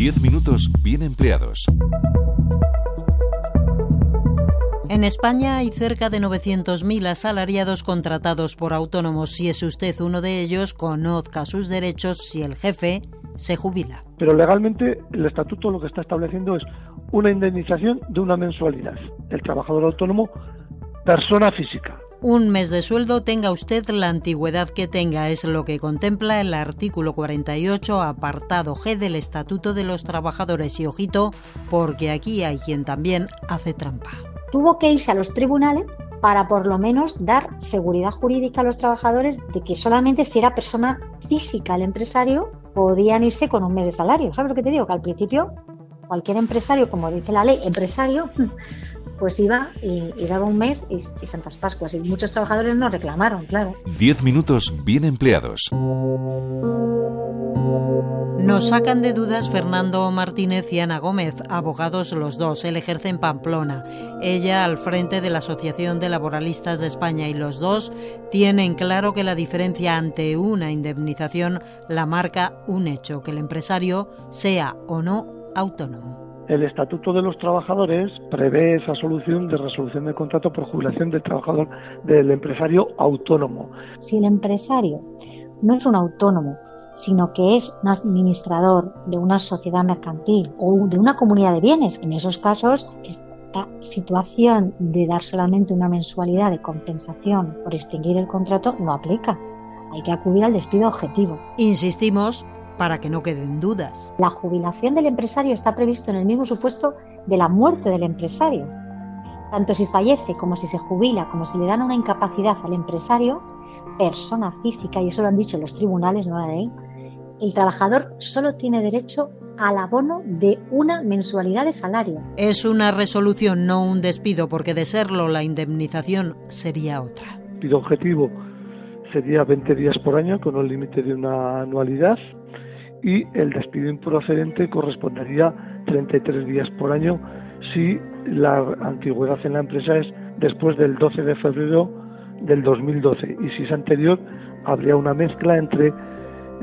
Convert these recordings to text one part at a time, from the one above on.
10 minutos bien empleados. En España hay cerca de 900.000 asalariados contratados por autónomos. Si es usted uno de ellos, conozca sus derechos si el jefe se jubila. Pero legalmente el estatuto lo que está estableciendo es una indemnización de una mensualidad. El trabajador autónomo, persona física. Un mes de sueldo tenga usted la antigüedad que tenga, es lo que contempla el artículo 48, apartado G del Estatuto de los Trabajadores. Y ojito, porque aquí hay quien también hace trampa tuvo que irse a los tribunales para por lo menos dar seguridad jurídica a los trabajadores de que solamente si era persona física el empresario podían irse con un mes de salario. ¿Sabes lo que te digo? Que al principio cualquier empresario, como dice la ley, empresario, pues iba y, daba un mes y, y, Santas Pascuas. Y muchos trabajadores no reclamaron, claro. Diez minutos bien empleados. Nos sacan de dudas Fernando Martínez y Ana Gómez, abogados los dos. Él ejerce en Pamplona, ella al frente de la Asociación de Laboralistas de España y los dos tienen claro que la diferencia ante una indemnización la marca un hecho, que el empresario sea o no autónomo. El Estatuto de los Trabajadores prevé esa solución de resolución del contrato por jubilación del trabajador del empresario autónomo. Si el empresario no es un autónomo, sino que es un administrador de una sociedad mercantil o de una comunidad de bienes. En esos casos, esta situación de dar solamente una mensualidad de compensación por extinguir el contrato no aplica. Hay que acudir al despido objetivo. Insistimos para que no queden dudas. La jubilación del empresario está previsto en el mismo supuesto de la muerte del empresario. Tanto si fallece como si se jubila, como si le dan una incapacidad al empresario, persona física, y eso lo han dicho los tribunales, no la ley, el trabajador solo tiene derecho al abono de una mensualidad de salario. Es una resolución, no un despido, porque de serlo la indemnización sería otra. El objetivo sería 20 días por año con un límite de una anualidad y el despido improcedente correspondería 33 días por año si la antigüedad en la empresa es después del 12 de febrero del 2012 y si es anterior habría una mezcla entre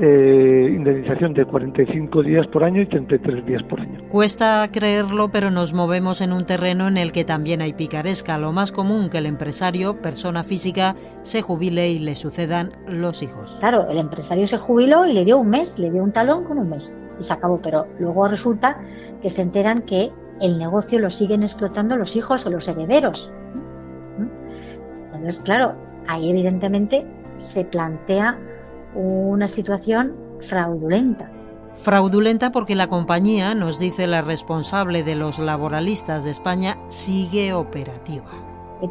eh, indemnización de 45 días por año y 33 días por año. Cuesta creerlo, pero nos movemos en un terreno en el que también hay picaresca. Lo más común que el empresario, persona física, se jubile y le sucedan los hijos. Claro, el empresario se jubiló y le dio un mes, le dio un talón con un mes y se acabó, pero luego resulta que se enteran que el negocio lo siguen explotando los hijos o los herederos. Entonces, claro, ahí evidentemente se plantea una situación fraudulenta. Fraudulenta porque la compañía, nos dice la responsable de los laboralistas de España, sigue operativa.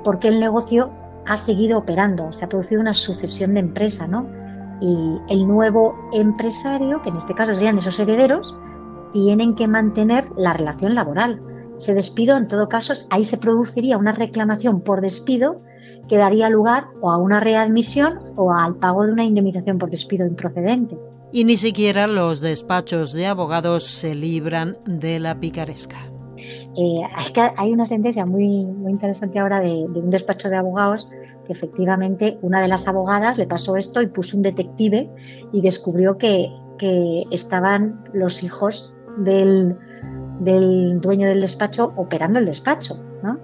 Porque el negocio ha seguido operando, se ha producido una sucesión de empresas, ¿no? Y el nuevo empresario, que en este caso serían esos herederos, tienen que mantener la relación laboral. Se despido, en todo caso, ahí se produciría una reclamación por despido que daría lugar o a una readmisión o al pago de una indemnización por despido improcedente. Y ni siquiera los despachos de abogados se libran de la picaresca. Eh, hay una sentencia muy, muy interesante ahora de, un despacho de abogados que efectivamente una de las abogadas le pasó esto y puso un detective y descubrió que, que estaban los hijos del, del dueño del despacho operando el despacho. ¿no?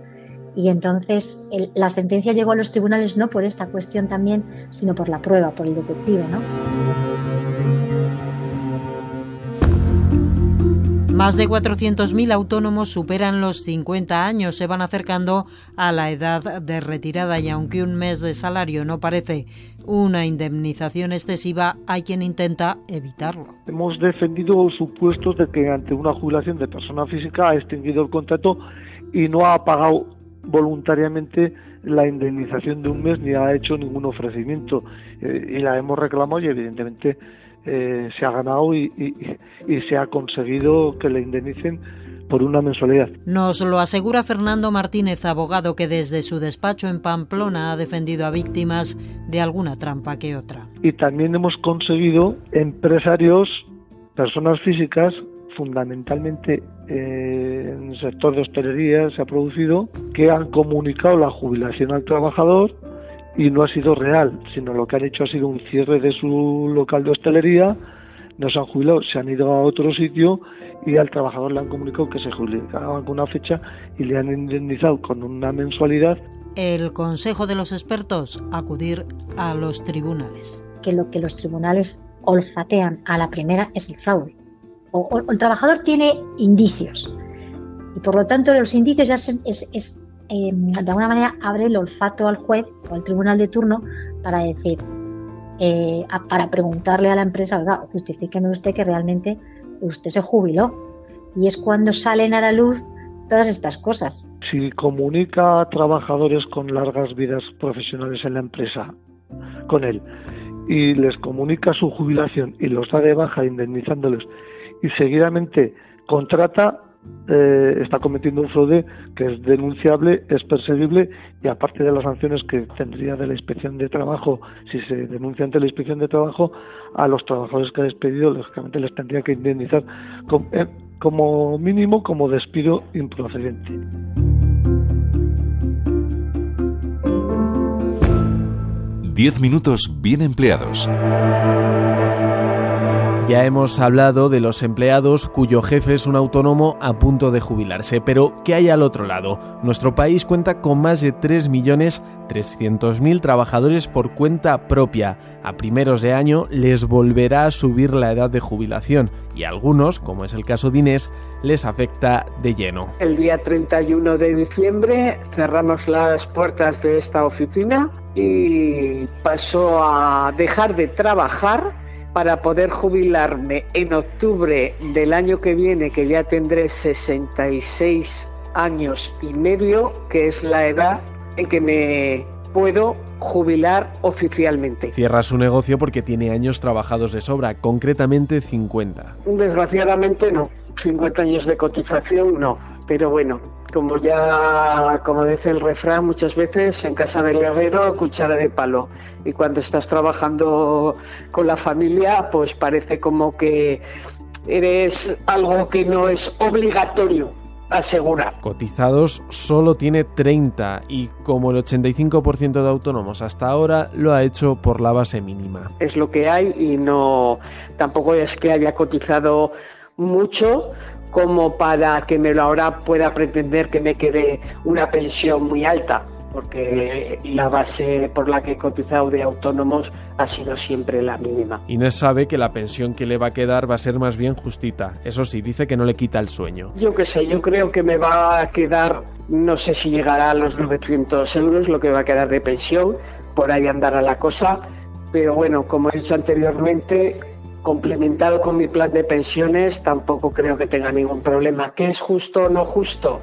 Y entonces la sentencia llegó a los tribunales no por esta cuestión también, sino por la prueba, por el detective, ¿no? Más de 400.000 autónomos superan los 50 años, se van acercando a la edad de retirada y aunque un mes de salario no parece una indemnización excesiva, hay quien intenta evitarlo. Hemos defendido supuestos de que ante una jubilación de persona física ha extinguido el contrato y no ha pagado voluntariamente la indemnización de un mes ni ha hecho ningún ofrecimiento eh, y la hemos reclamado y evidentemente eh, se ha ganado y, se ha conseguido que le indemnicen por una mensualidad. Nos lo asegura Fernando Martínez, abogado que desde su despacho en Pamplona ha defendido a víctimas de alguna trampa que otra. Y también hemos conseguido empresarios, personas físicas fundamentalmente eh, en el sector de hostelería se ha producido, que han comunicado la jubilación al trabajador y no ha sido real, sino lo que han hecho ha sido un cierre de su local de hostelería, no se han jubilado, se han ido a otro sitio y al trabajador le han comunicado que se jubilaban con una fecha y le han indemnizado con una mensualidad. El consejo de los expertos, acudir a los tribunales. Que lo que los tribunales olfatean a la primera es el fraude. O, el trabajador tiene indicios y por lo tanto los indicios ya es, em, de alguna manera abre el olfato al juez o al tribunal de turno para decir, eh, para preguntarle a la empresa, oiga, justifíqueme usted que realmente usted se jubiló. Y es cuando salen a la luz todas estas cosas. Si comunica a trabajadores con largas vidas profesionales en la empresa, con él, y les comunica su jubilación y los da de baja indemnizándoles y seguidamente contrata eh, está cometiendo un fraude que es denunciable, es perseguible y aparte de las sanciones que tendría de la inspección de trabajo, si se denuncia ante la inspección de trabajo, a los trabajadores que ha despedido, lógicamente les tendría que indemnizar eh, como mínimo como despido improcedente. Diez minutos bien empleados. Ya hemos hablado de los empleados cuyo jefe es un autónomo a punto de jubilarse, pero ¿qué hay al otro lado? Nuestro país cuenta con más de 3.300.000 trabajadores por cuenta propia. A primeros de año les volverá a subir la edad de jubilación y a algunos, como es el caso de Inés, les afecta de lleno. El día 31 de diciembre cerramos las puertas de esta oficina y pasó a dejar de trabajar para poder jubilarme en octubre del año que viene, que ya tendré 66 años y medio, que es la edad en que me puedo jubilar oficialmente. Cierra su negocio porque tiene años trabajados de sobra, concretamente 50. Desgraciadamente no, 50 años de cotización no, pero bueno, como ya, como dice el refrán muchas veces, en casa del herrero, cuchara de palo. Y cuando estás trabajando con la familia, pues parece como que eres algo que no es obligatorio asegurar. Cotizados solo tiene 30 y como el 85% de autónomos hasta ahora lo ha hecho por la base mínima. Es lo que hay y no tampoco es que haya cotizado mucho, como para que me lo ahora pueda pretender que me quede una pensión muy alta porque la base por la que he cotizado de autónomos ha sido siempre la mínima. Inés sabe que la pensión que le va a quedar va a ser más bien justita. Eso sí, dice que no le quita el sueño. Yo qué sé, yo creo que me va a quedar, no sé si llegará a los 900 euros lo que va a quedar de pensión, por ahí andará la cosa, pero bueno, como he dicho anteriormente, complementado con mi plan de pensiones, tampoco creo que tenga ningún problema. ¿Qué es justo o no justo?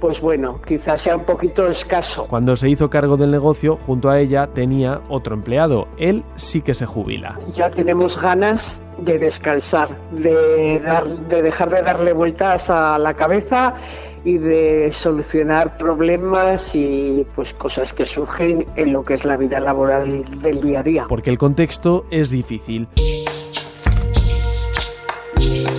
Pues bueno, quizás sea un poquito escaso. Cuando se hizo cargo del negocio, junto a ella tenía otro empleado. Él sí que se jubila. Ya tenemos ganas de descansar, de, de dejar de darle vueltas a la cabeza y de solucionar problemas y pues cosas que surgen en lo que es la vida laboral del día a día. Porque el contexto es difícil.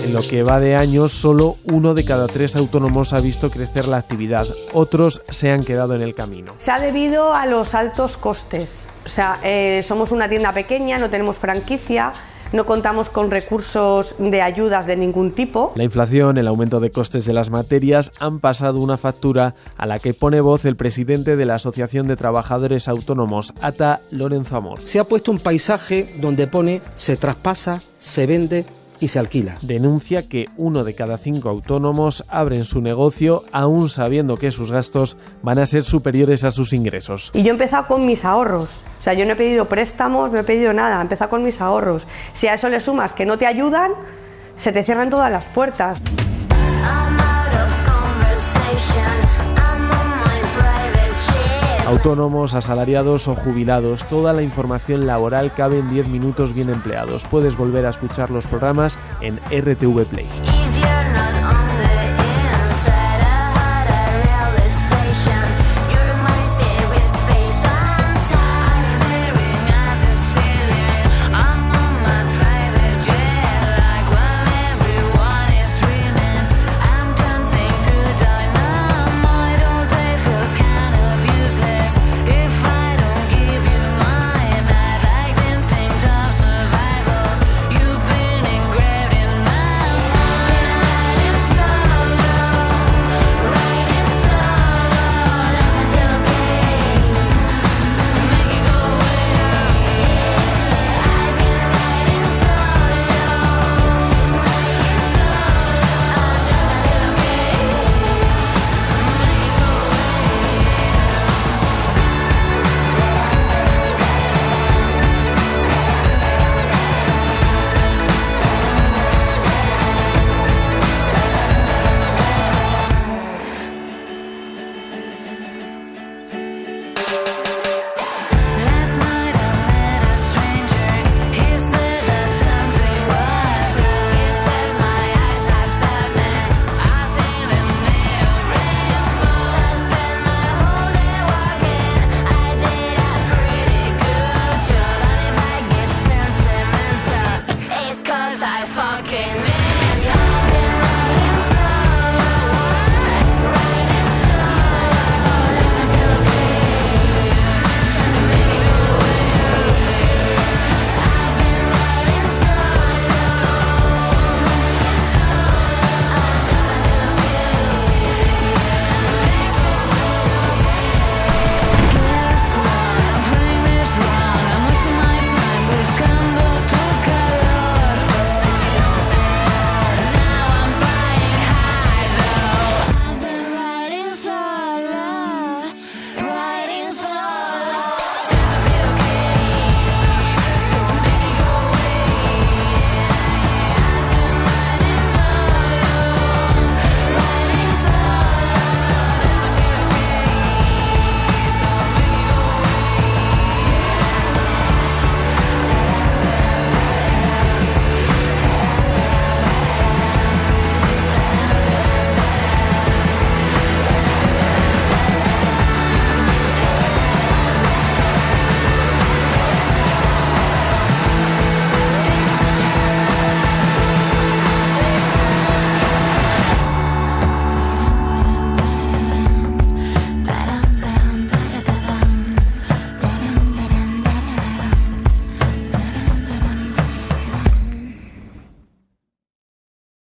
En lo que va de años, solo uno de cada tres autónomos ha visto crecer la actividad. Otros se han quedado en el camino. Se ha debido a los altos costes. O sea, eh, somos una tienda pequeña, no tenemos franquicia no contamos con recursos de ayudas de ningún tipo. La inflación, el aumento de costes de las materias han pasado una factura a la que pone voz el presidente de la Asociación de Trabajadores Autónomos, ATA, Lorenzo Amor. Se ha puesto un paisaje donde pone se traspasa, se vende y se alquila. Denuncia que uno de cada cinco autónomos abren su negocio aún sabiendo que sus gastos van a ser superiores a sus ingresos. Y yo he empezado con mis ahorros. O sea, yo no he pedido préstamos, no he pedido nada, he empezado con mis ahorros. Si a eso le sumas que no te ayudan, se te cierran todas las puertas. Autónomos, asalariados o jubilados, toda la información laboral cabe en 10 minutos bien empleados. Puedes volver a escuchar los programas en RTV Play.